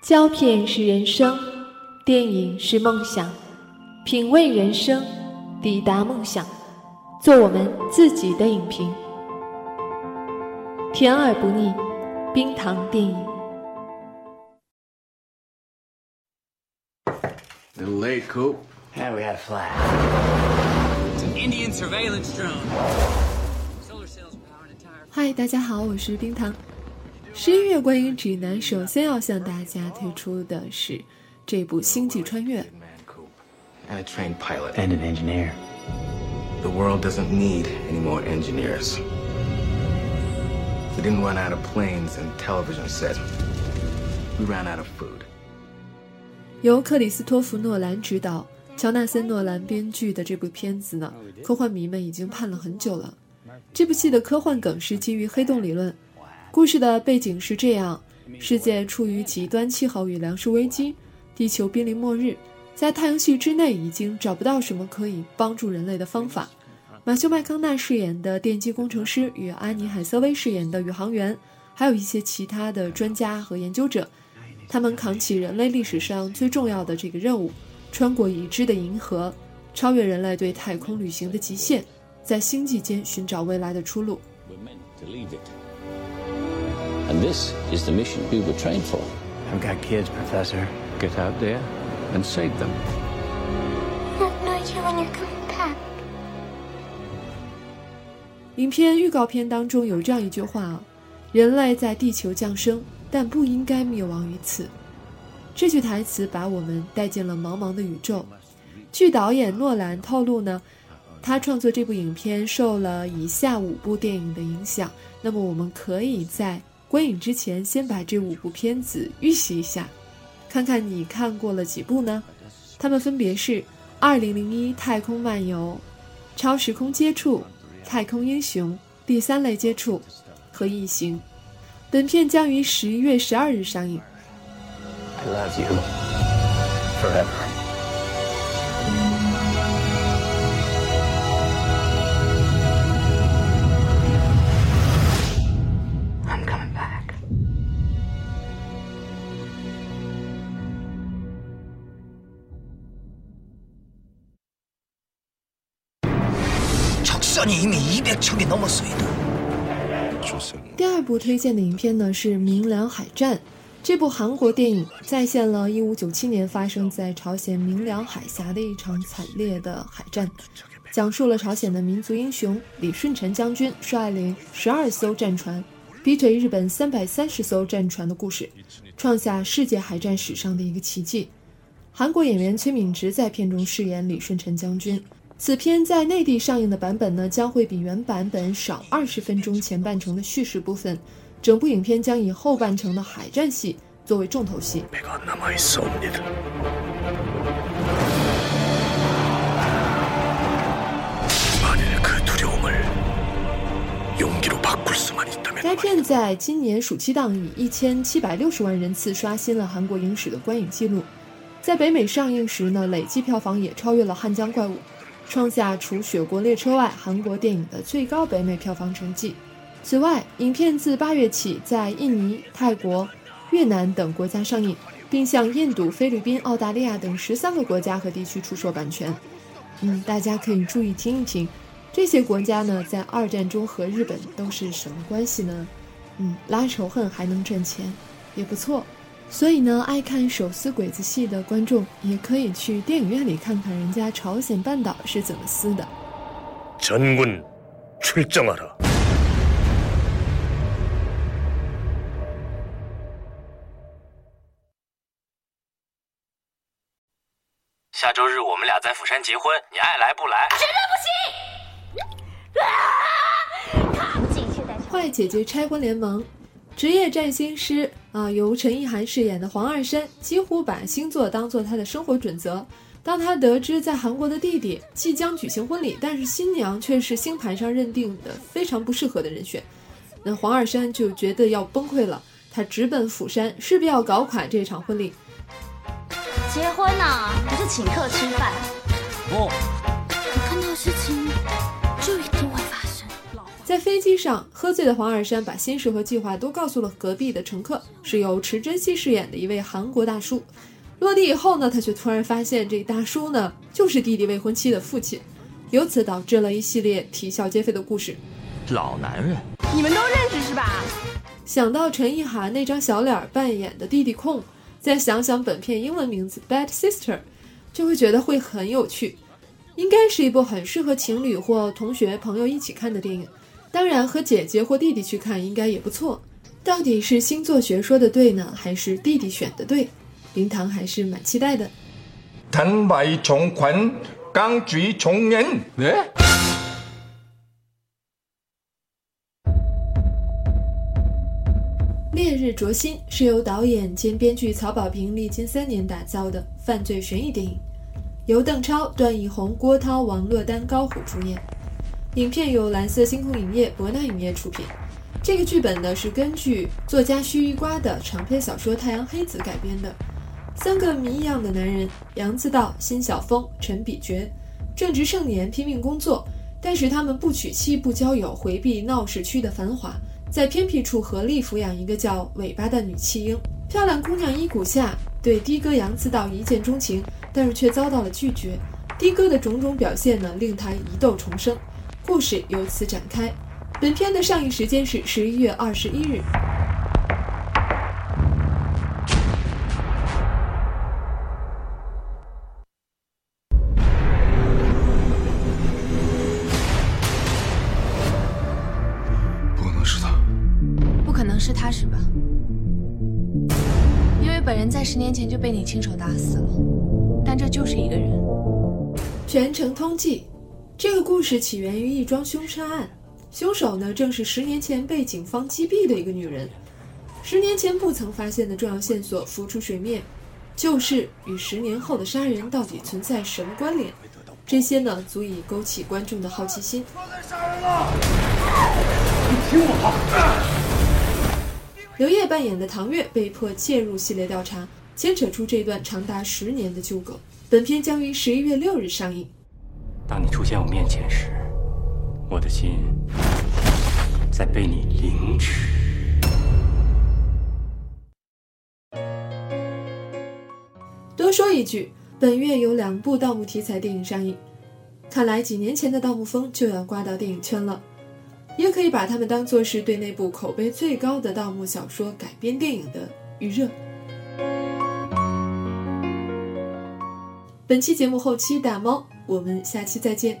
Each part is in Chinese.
胶片是人生，电影是梦想，品味人生，抵达梦想，做我们自己的影评，甜而不腻，冰糖电影。Little late, Coop. Yeah, we had a flash. It's an Indian surveillance drone. Solar cells power an entire. 嗨，大家好，我是冰糖。十一月观影指南首先要向大家推出的是这部《星际穿越》。And a trained pilot. And an engineer. the world doesn't need any more engineers. We didn't run out of planes and television sets. We ran out of food. 由克里斯托弗·诺兰执导、乔纳森·诺兰编剧的这部片子呢，科幻迷们已经盼了很久了。这部戏的科幻梗是基于黑洞理论，故事的背景是这样：世界处于极端气候与粮食危机，地球濒临末日，在太阳系之内已经找不到什么可以帮助人类的方法。马修·麦康纳饰演的电机工程师与安妮·海瑟薇饰演的宇航员，还有一些其他的专家和研究者。他们扛起人类历史上最重要的这个任务，穿过已知的银河，超越人类对太空旅行的极限，在星际间寻找未来的出路。And this is the mission we were trained for. I've got kids, Professor. Get out there and save them. I have no idea when you're coming back. 影片预告片当中有这样一句话啊：“人类在地球降生，但不应该灭亡于此。”这句台词把我们带进了茫茫的宇宙。据导演诺兰透露呢，他创作这部影片受了以下五部电影的影响。那么我们可以在观影之前先把这五部片子预习一下，看看你看过了几部呢？它们分别是《二零零一太空漫游》《超时空接触》。太空英雄、第三类接触和异形。本片将于十一月十二日上映。I love you. Forever. 적선이 이미 200척이 넘었소이다. 第二部推荐的影片呢是《明良海战》，这部韩国电影再现了1597年发生在朝鲜明良海峡的一场惨烈的海战，讲述了朝鲜的民族英雄李舜臣将军率领十二艘战船，逼退日本三百三十艘战船的故事，创下世界海战史上的一个奇迹。韩国演员崔敏植在片中饰演李舜臣将军。 此片在内地上映的版本呢将会比原版本少二十分钟前半程的叙事部分。整部影片将以后半程的海战戏作为重头戏。该片在今年暑期档以一千七百六十万人次刷新了韩国影史的观影记录。在北美上映时呢累计票房也超越了汉江怪物。创下除《雪国列车》外韩国电影的最高北美票房成绩。此外，影片自八月起在印尼、泰国、越南等国家上映，并向印度、菲律宾、澳大利亚等十三个国家和地区出售版权。嗯，大家可以注意听一听，这些国家呢，在二战中和日本都是什么关系呢？嗯，拉仇恨还能赚钱，也不错。所以呢，爱看手撕鬼子戏的观众也可以去电影院里看看人家朝鲜半岛是怎么撕的。 전군 출정하라. 下周日我们俩在釜山结婚，你爱来不来？坏姐姐拆婚联盟， 职业占星师啊、由陈意涵饰演的黄二山几乎把星座当做他的生活准则。当他得知在韩国的弟弟即将举行婚礼，但是新娘却是星盘上认定的非常不适合的人选，那黄二山就觉得要崩溃了。他直奔釜山，势必要搞垮这场婚礼。结婚呐、不是请客吃饭。哦，我看到事情就一定。在飞机上，喝醉的黄尔山把心事和计划都告诉了隔壁的乘客，是由池珍熙饰演的一位韩国大叔。落地以后呢，他却突然发现这大叔呢就是弟弟未婚妻的父亲，由此导致了一系列啼笑皆非的故事。老男人，你们都认识是吧？想到陈意涵那张小脸扮演的弟弟控，再想想本片英文名字《Bad Sister》，就会觉得会很有趣，应该是一部很适合情侣或同学朋友一起看的电影。当然，和姐姐或弟弟去看应该也不错。到底是星座学说的对呢，还是弟弟选的对？冰糖还是蛮期待的。坦白从宽，刚举从严。哎，《烈日灼心》是由导演兼编剧曹保平历经三年打造的犯罪悬疑电影，由邓超、段奕宏、郭涛、王珞丹、高虎主演。影片由蓝色星空影业、博纳影业出品。这个剧本呢是根据作家须一瓜的长篇小说《太阳黑子》改编的。三个谜一样的男人杨自道、辛晓峰、陈比觉，正值盛年，拼命工作，但是他们不娶妻、不交友，回避闹市区的繁华，在偏僻处合力抚养一个叫尾巴的女弃婴。漂亮姑娘伊谷夏对的哥杨自道一见钟情，但是却遭到了拒绝。的哥的种种表现呢，令他疑窦重生。故事由此展开。本片的上映时间是十一月二十一日。不可能是他，不可能是他，是吧？因为本人在十年前就被你亲手打死了，但这就是一个人。全城通缉。这个故事起源于一桩凶杀案，凶手呢正是十年前被警方击毙的一个女人。十年前不曾发现的重要线索浮出水面，就是与十年后的杀人到底存在什么关联？这些呢足以勾起观众的好奇心。你听我话。刘烨扮演的唐月被迫介入系列调查，牵扯出这段长达十年的纠葛。本片将于十一月六日上映。当你出现我面前时，我的心在被你凌迟。多说一句，本月有两部盗墓题材电影上映，看来几年前的盗墓风就要刮到电影圈了，也可以把它们当做是对那部口碑最高的盗墓小说改编电影的预热。本期节目后期打猫。我们下期再见。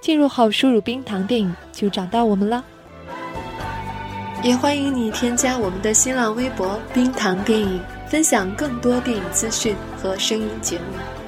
进入后输入“冰糖电影”就找到我们了。也欢迎你添加我们的新浪微博“冰糖电影”。分享更多电影资讯和声音节目。